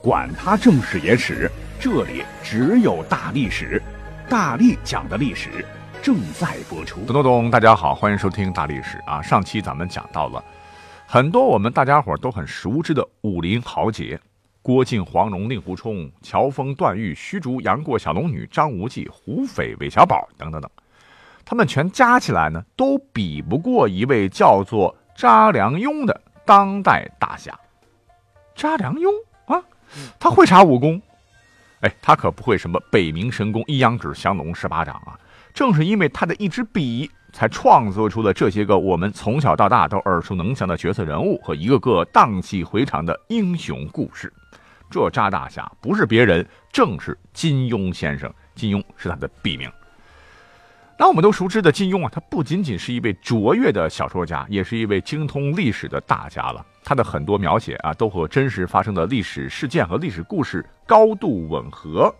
管他正史野史，这里只有大历史，大力讲的历史正在播出。咚咚咚！大家好，欢迎收听大历史啊！上期咱们讲到了很多我们大家伙都很熟知的武林豪杰：郭靖、黄蓉、令狐冲、乔峰、段誉、虚竹、杨过、小龙女、张无忌、胡斐、韦小宝等等等。他们全加起来呢，都比不过一位叫做查良镛的当代大侠。查良镛。他会查武功？哎，他可不会什么北冥神功、一阳指、降龙十八掌啊！正是因为他的一支笔，才创作出了这些个我们从小到大都耳熟能详的角色人物和一个个荡气回肠的英雄故事。这扎大侠不是别人，正是金庸先生。金庸是他的笔名。那我们都熟知的金庸啊，他不仅仅是一位卓越的小说家，也是一位精通历史的大家了。他的很多描写啊，都和真实发生的历史事件和历史故事高度吻合，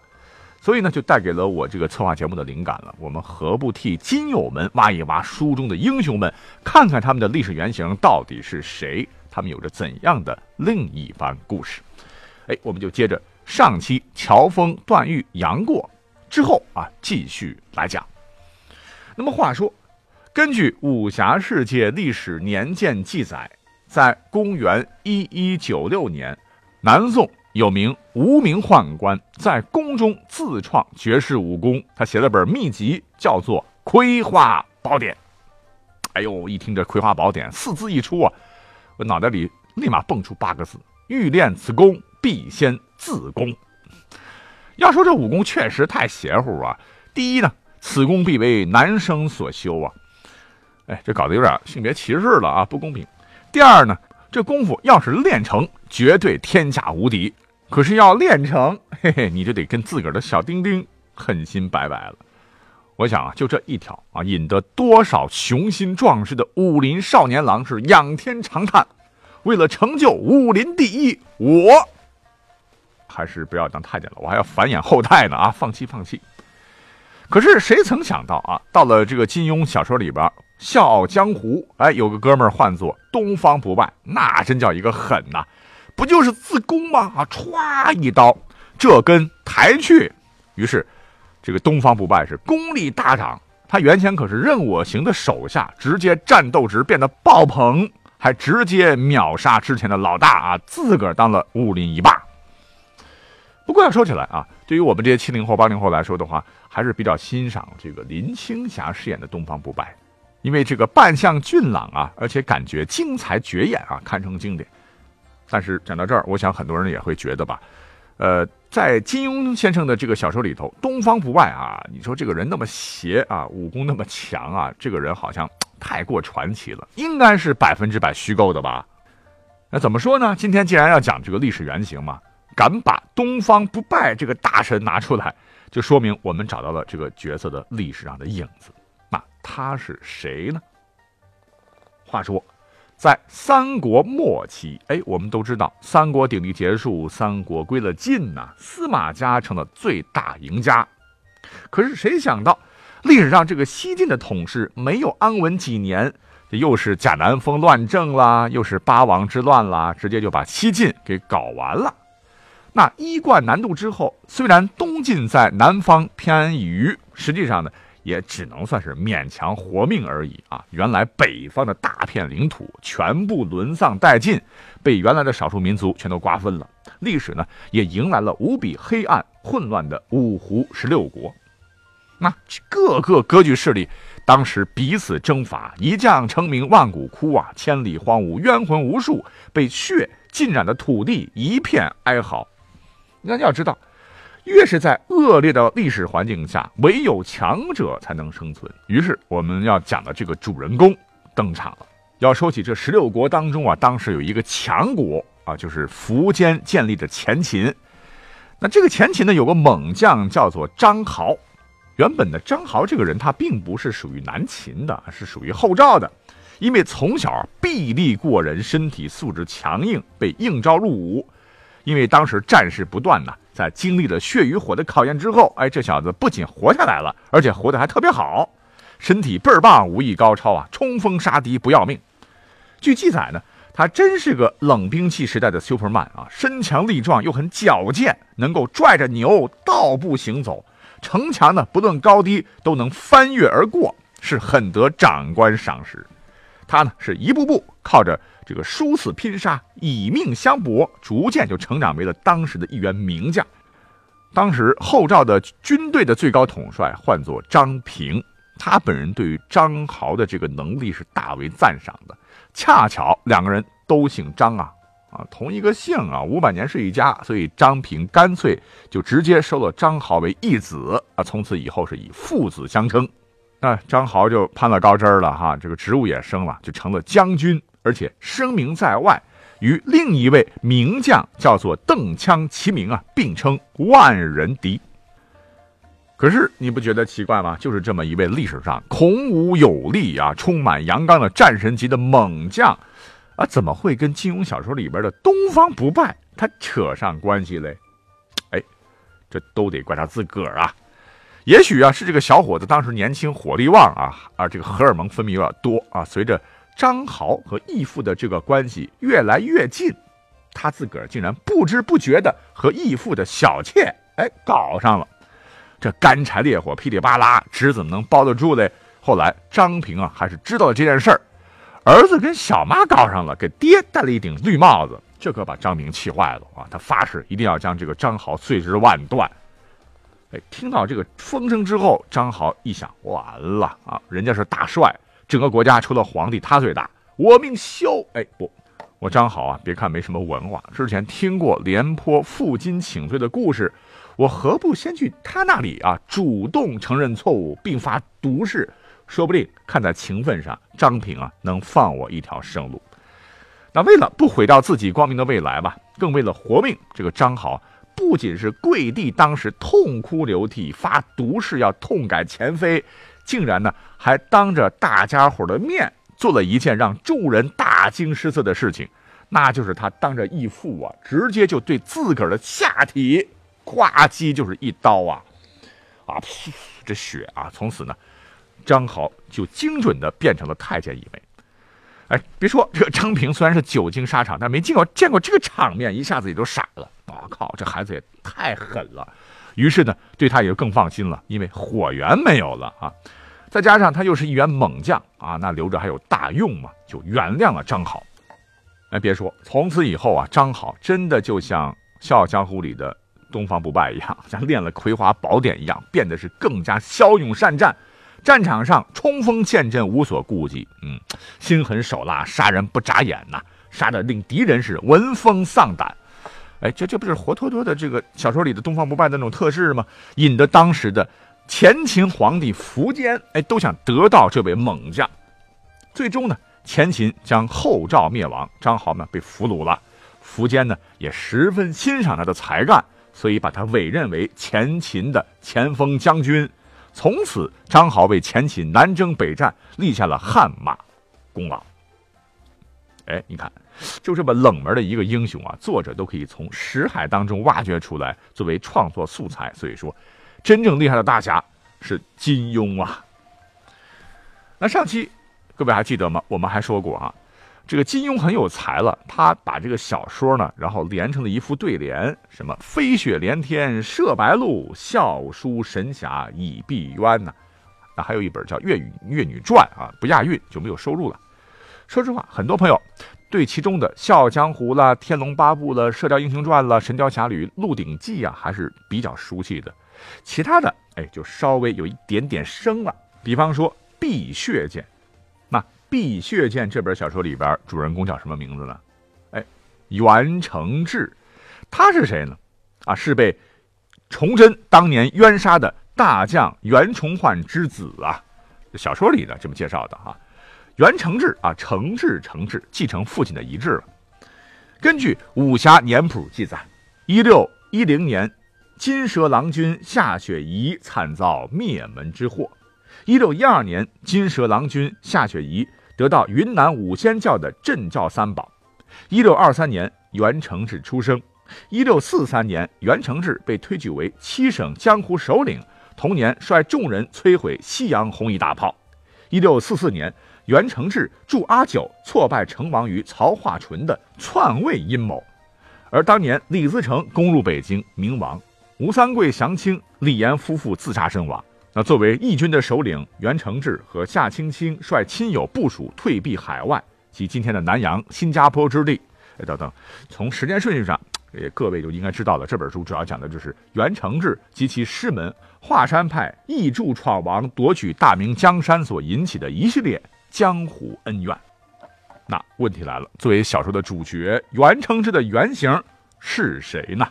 所以呢，就带给了我这个策划节目的灵感了。我们何不替金友们挖一挖书中的英雄们，看看他们的历史原型到底是谁？他们有着怎样的另一番故事？哎，我们就接着上期乔峰、段誉、杨过之后啊，继续来讲。那么话说，根据武侠世界历史年鉴记载，在公元一一九六年，南宋有名无名宦官在宫中自创绝世武功，他写了本秘籍，叫做《葵花宝典》。哎呦，一听这《葵花宝典》四字一出啊，我脑袋里立马蹦出八个字：欲练此功，必先自宫。要说这武功确实太邪乎啊！第一呢。此功必为男生所修啊！哎，这搞得有点性别歧视了啊，不公平。第二呢，这功夫要是练成，绝对天下无敌。可是要练成，嘿嘿，你就得跟自个儿的小丁丁狠心拜拜了。我想啊，就这一条啊，引得多少雄心壮志的武林少年郎是仰天长叹：为了成就武林第一，我还是不要当太监了，我还要繁衍后代呢啊！放弃，放弃。可是谁曾想到啊，到了这个金庸小说里边，《笑傲江湖》哎，有个哥们儿唤作东方不败，那真叫一个狠呐！不就是自宫吗？啊，歘一刀，这根抬去。于是，这个东方不败是功力大涨。他原先可是任我行的手下，直接战斗值变得爆棚，还直接秒杀之前的老大啊，自个儿当了武林一霸。不过要说起来啊，对于我们这些七零后、八零后来说的话，还是比较欣赏这个林青霞饰演的东方不败，因为这个扮相俊朗啊，而且感觉精彩绝艳啊，堪称经典。但是讲到这儿，我想很多人也会觉得吧，呃，在金庸先生的这个小说里头，东方不败啊，你说这个人那么邪啊，武功那么强啊，这个人好像太过传奇了，应该是百分之百虚构的吧？那怎么说呢？今天既然要讲这个历史原型嘛。敢把东方不败这个大神拿出来，就说明我们找到了这个角色的历史上的影子。那他是谁呢？话说，在三国末期，哎，我们都知道三国鼎立结束，三国归了晋呐，司马家成了最大赢家。可是谁想到，历史上这个西晋的统治没有安稳几年，这又是贾南风乱政啦，又是八王之乱啦，直接就把西晋给搞完了。那一贯南渡之后，虽然东晋在南方偏安一隅，实际上呢，也只能算是勉强活命而已啊。原来北方的大片领土全部沦丧殆尽，被原来的少数民族全都瓜分了。历史呢，也迎来了无比黑暗混乱的五胡十六国。那各个割据势力当时彼此征伐，一将成名万骨枯啊，千里荒芜，冤魂无数，被血浸染的土地一片哀嚎。那要知道，越是在恶劣的历史环境下，唯有强者才能生存。于是，我们要讲的这个主人公登场了。要说起这十六国当中啊，当时有一个强国啊，就是苻坚建立的前秦。那这个前秦呢，有个猛将叫做张豪。原本的张豪这个人，他并不是属于南秦的，是属于后赵的。因为从小臂力过人，身体素质强硬，被应召入伍。因为当时战事不断呢，在经历了血与火的考验之后，哎，这小子不仅活下来了，而且活得还特别好，身体倍儿棒，武艺高超啊，冲锋杀敌不要命。据记载呢。他真是个冷兵器时代的 Superman 啊，身强力壮又很矫健，能够拽着牛倒步行走，城墙呢不论高低都能翻越而过，是很得长官赏识。他呢是一步步靠着这个殊死拼杀，以命相搏，逐渐就成长为了当时的一员名将。当时后赵的军队的最高统帅唤作张平，他本人对于张豪的这个能力是大为赞赏的。恰巧两个人都姓张啊，啊，同一个姓啊，五百年是一家，所以张平干脆就直接收了张豪为义子啊，从此以后是以父子相称。那张豪就攀了高枝了哈，这个职务也升了，就成了将军，而且声名在外，与另一位名将叫做邓羌齐名啊，并称万人敌。可是你不觉得奇怪吗？就是这么一位历史上孔武有力啊、充满阳刚的战神级的猛将，啊，怎么会跟金庸小说里边的东方不败他扯上关系嘞？哎，这都得怪他自个儿啊！也许啊，是这个小伙子当时年轻、火力旺啊，啊，这个荷尔蒙分泌有点多啊。随着张豪和义父的这个关系越来越近，他自个儿竟然不知不觉的和义父的小妾哎搞上了。这干柴烈火噼里啪啦，纸怎么能包得住嘞？后来张平啊，还是知道了这件事儿，儿子跟小妈搞上了，给爹戴了一顶绿帽子，这可把张平气坏了啊！他发誓一定要将这个张豪碎尸万段。哎，听到这个风声之后，张豪一想，完了啊，人家是大帅，整个国家除了皇帝他最大，我命休！哎，不，我张好啊，别看没什么文化，之前听过廉颇负荆请罪的故事。我何不先去他那里啊，主动承认错误，并发毒誓，说不定看在情分上，张平啊能放我一条生路。那为了不毁掉自己光明的未来吧，更为了活命，这个张好不仅是跪地，当时痛哭流涕，发毒誓要痛改前非，竟然呢还当着大家伙的面做了一件让众人大惊失色的事情，那就是他当着义父啊，直接就对自个儿的下体。呱唧就是一刀啊，啊，这血啊，从此呢，张豪就精准的变成了太监一枚。哎，别说这个张平虽然是久经沙场，但没见过见过这个场面，一下子也都傻了。我靠，这孩子也太狠了。于是呢，对他也就更放心了，因为火源没有了啊，再加上他又是一员猛将啊，那留着还有大用嘛，就原谅了张好。哎，别说，从此以后啊，张好真的就像《笑傲江湖》里的。东方不败一样，像练了葵花宝典一样，变得是更加骁勇善战，战场上冲锋陷阵无所顾忌，嗯，心狠手辣，杀人不眨眼呐，杀的令敌人是闻风丧胆。哎，这这不是活脱脱的这个小说里的东方不败的那种特质吗？引得当时的前秦皇帝苻坚，哎，都想得到这位猛将。最终呢，前秦将后赵灭亡，张豪呢被俘虏了，苻坚呢也十分欣赏他的才干。所以把他委任为前秦的前锋将军，从此张豪为前秦南征北战立下了汗马功劳。哎，你看，就这么冷门的一个英雄啊，作者都可以从识海当中挖掘出来作为创作素材。所以说，真正厉害的大侠是金庸啊。那上期各位还记得吗？我们还说过啊。这个金庸很有才了，他把这个小说呢，然后连成了一副对联，什么“飞雪连天射白鹿，笑书神侠倚碧鸳”呢？那还有一本叫《越女岳女传》啊，不押韵就没有收入了。说实话，很多朋友对其中的《笑傲江湖》啦、《天龙八部》了、《射雕英雄传》了、《神雕侠侣》《鹿鼎记》啊，还是比较熟悉的。其他的，哎，就稍微有一点点生了。比方说碧血剑。《那碧血剑》这本小说里边，主人公叫什么名字呢？哎，袁承志，他是谁呢？啊，是被崇祯当年冤杀的大将袁崇焕之子啊。小说里的这么介绍的哈。袁承志啊，承志承志，继承父亲的遗志了。根据武侠年谱记载，一六一零年金蛇郎君夏雪宜惨遭灭门之祸。一六一二年，金蛇郎君夏雪宜得到云南五仙教的镇教三宝。一六二三年，袁承志出生。一六四三年，袁承志被推举为七省江湖首领，同年率众人摧毁西洋红衣大炮。一六四四年，袁承志助阿九挫败成王于曹化淳的篡位阴谋，而当年李自成攻入北京，明亡，吴三桂降清，李严夫妇自杀身亡。那作为义军的首领，袁承志和夏青青率亲友部署退避海外，即今天的南洋、新加坡之地。等等，从时间顺序上。也各位就应该知道了，这本书主要讲的就是袁承志及其师门华山派义助闯王夺取大明江山所引起的一系列江湖恩怨。那问题来了，作为小说的主角，袁承志的原型是谁呢？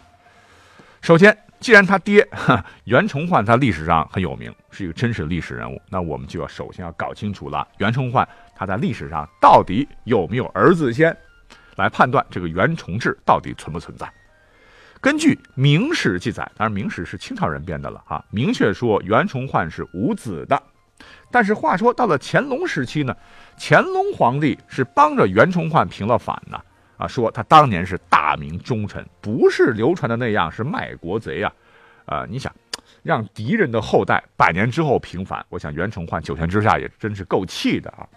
首先，既然他爹 袁崇焕在历史上很有名，是一个真实的历史人物，那我们就要首先要搞清楚了，袁崇焕他在历史上到底有没有儿子先。来判断这个袁崇志到底存不存在。根据《明史》记载，当然《明史》是清朝人编的了啊，明确说袁崇焕是无子的。但是话说到了乾隆时期呢，乾隆皇帝是帮着袁崇焕平了反呢啊，说他当年是大明忠臣，不是流传的那样是卖国贼啊。啊，你想让敌人的后代百年之后平反，我想袁崇焕九泉之下也真是够气的啊。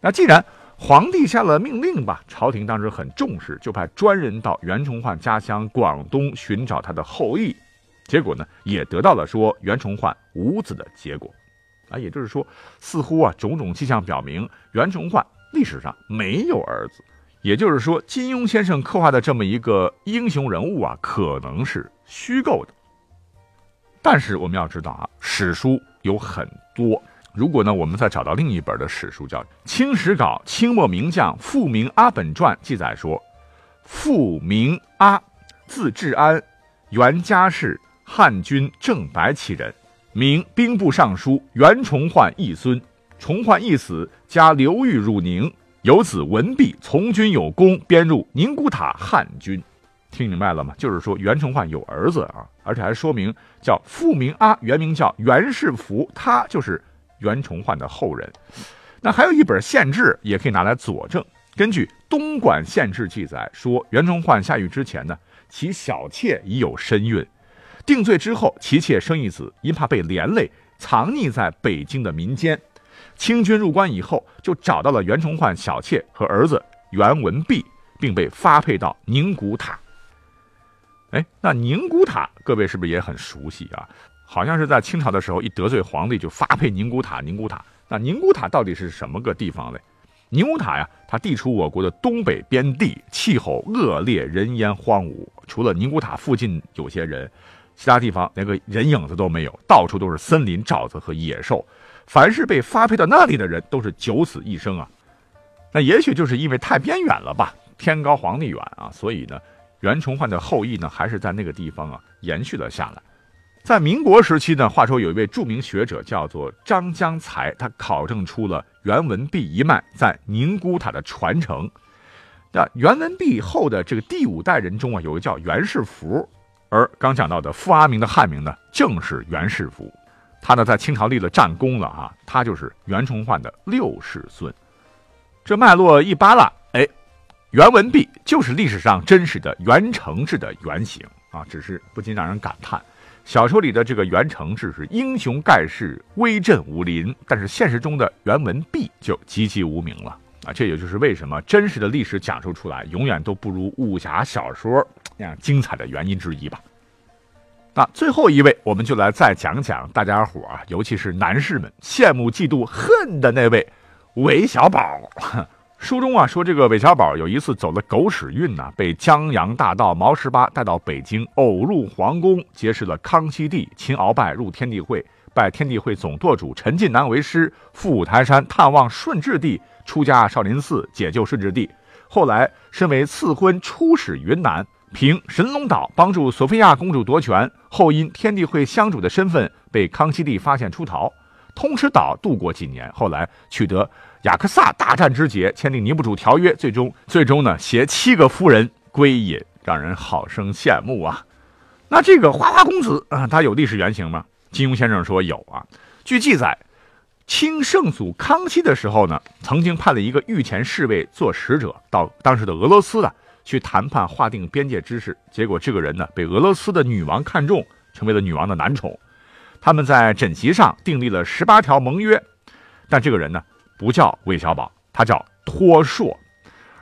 那既然皇帝下了命令吧，朝廷当时很重视，就派专人到袁崇焕家乡广东寻找他的后裔，结果呢，也得到了说袁崇焕无子的结果，啊，也就是说，似乎啊，种种迹象表明袁崇焕历史上没有儿子，也就是说，金庸先生刻画的这么一个英雄人物啊，可能是虚构的。但是我们要知道啊，史书有很多。如果呢，我们再找到另一本的史书，叫《清史稿清末名将傅明阿本传》，记载说，傅明阿，字志安，原家氏汉军正白旗人，名兵部尚书袁崇焕义孙。崇焕一死，家流寓汝宁，有子文弼从军有功，编入宁古塔汉军。听明白了吗？就是说袁崇焕有儿子啊，而且还说明叫傅明阿，原名叫袁世福，他就是。袁崇焕的后人，那还有一本县志也可以拿来佐证。根据东莞县志记载说，袁崇焕下狱之前呢，其小妾已有身孕，定罪之后，其妾生一子，因怕被连累，藏匿在北京的民间。清军入关以后，就找到了袁崇焕小妾和儿子袁文弼，并被发配到宁古塔。哎，那宁古塔，各位是不是也很熟悉啊？好像是在清朝的时候，一得罪皇帝就发配宁古塔。宁古塔，那宁古塔到底是什么个地方嘞？宁古塔呀，它地处我国的东北边地，气候恶劣，人烟荒芜。除了宁古塔附近有些人，其他地方连个人影子都没有，到处都是森林、沼泽和野兽。凡是被发配到那里的人，都是九死一生啊。那也许就是因为太边远了吧，天高皇帝远啊，所以呢，袁崇焕的后裔呢，还是在那个地方啊延续了下来。在民国时期呢，话说有一位著名学者叫做张江才，他考证出了袁文弼一脉在宁古塔的传承。那袁文弼后的这个第五代人中啊，有个叫袁世福，而刚讲到的傅阿明的汉名呢，正是袁世福。他呢在清朝立了战功了啊，他就是袁崇焕的六世孙。这脉络一扒拉，哎，袁文弼就是历史上真实的袁承志的原型啊，只是不禁让人感叹。小说里的这个袁承志是英雄盖世、威震武林，但是现实中的袁文弼就籍籍无名了啊！这也就是为什么真实的历史讲述出来永远都不如武侠小说那样精彩的原因之一吧。那最后一位，我们就来再讲讲大家伙啊，尤其是男士们羡慕、嫉妒、恨的那位韦小宝。书中啊说，这个韦小宝有一次走了狗屎运呐，被江洋大盗毛十八带到北京，偶入皇宫，结识了康熙帝，亲鳌拜入天地会，拜天地会总舵主陈近南为师，赴五台山探望顺治帝，出家少林寺解救顺治帝。后来身为赐婚出使云南，凭神龙岛帮助索菲亚公主夺权，后因天地会香主的身份被康熙帝发现出逃，通吃岛度过几年，后来取得。雅克萨大战之捷，签订尼布楚条约，最终最终呢携七个夫人归隐，让人好生羡慕啊。那这个花花公子啊，他有历史原型吗？金庸先生说有啊。据记载，清圣祖康熙的时候呢，曾经派了一个御前侍卫做使者到当时的俄罗斯啊，去谈判划定边界之事。结果这个人呢，被俄罗斯的女王看中，成为了女王的男宠。他们在枕席上订立了十八条盟约，但这个人呢，不叫韦小宝，他叫托硕。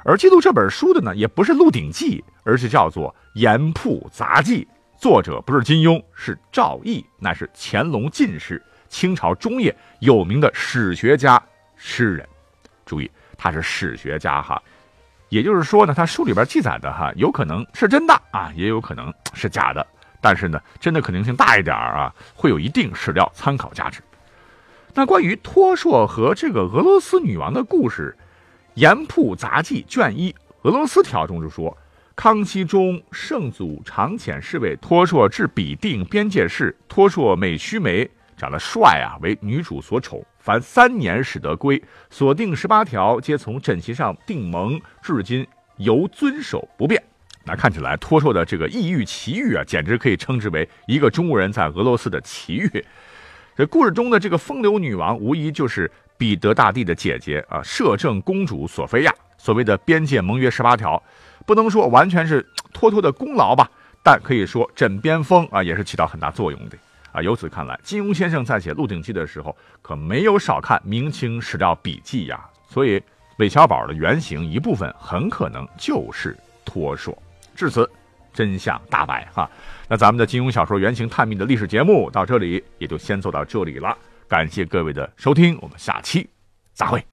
而记录这本书的呢，也不是《鹿鼎记》，而是叫做《盐铺杂记》，作者不是金庸，是赵翼，乃是乾隆进士。清朝中叶有名的史学家、诗人，注意他是史学家哈，也就是说呢，他书里边记载的哈，有可能是真的啊，也有可能是假的，但是呢，真的可能性大一点啊，会有一定史料参考价值。那关于托硕和这个俄罗斯女王的故事，《盐铺杂记》卷一俄罗斯条中就说，康熙中圣祖常遣侍卫托硕至彼定边界事，托硕美须眉。长得帅啊，为女主所宠，凡三年使得归。锁定十八条，皆从枕席上定盟，至今犹遵守不变。那看起来，托硕的这个异域奇遇啊，简直可以称之为一个中国人在俄罗斯的奇遇。这故事中的这个风流女王，无疑就是彼得大帝的姐姐啊，摄政公主索菲亚。所谓的边界盟约十八条，不能说完全是 托托的功劳吧，但可以说枕边风啊，也是起到很大作用的。由此看来，金庸先生在写《鹿鼎记》的时候，可没有少看明清史料笔记呀。所以，韦小宝的原型一部分很可能就是托硕。至此，真相大白哈。那咱们的金庸小说原型探秘的历史节目到这里也就先做到这里了。感谢各位的收听，我们下期再会。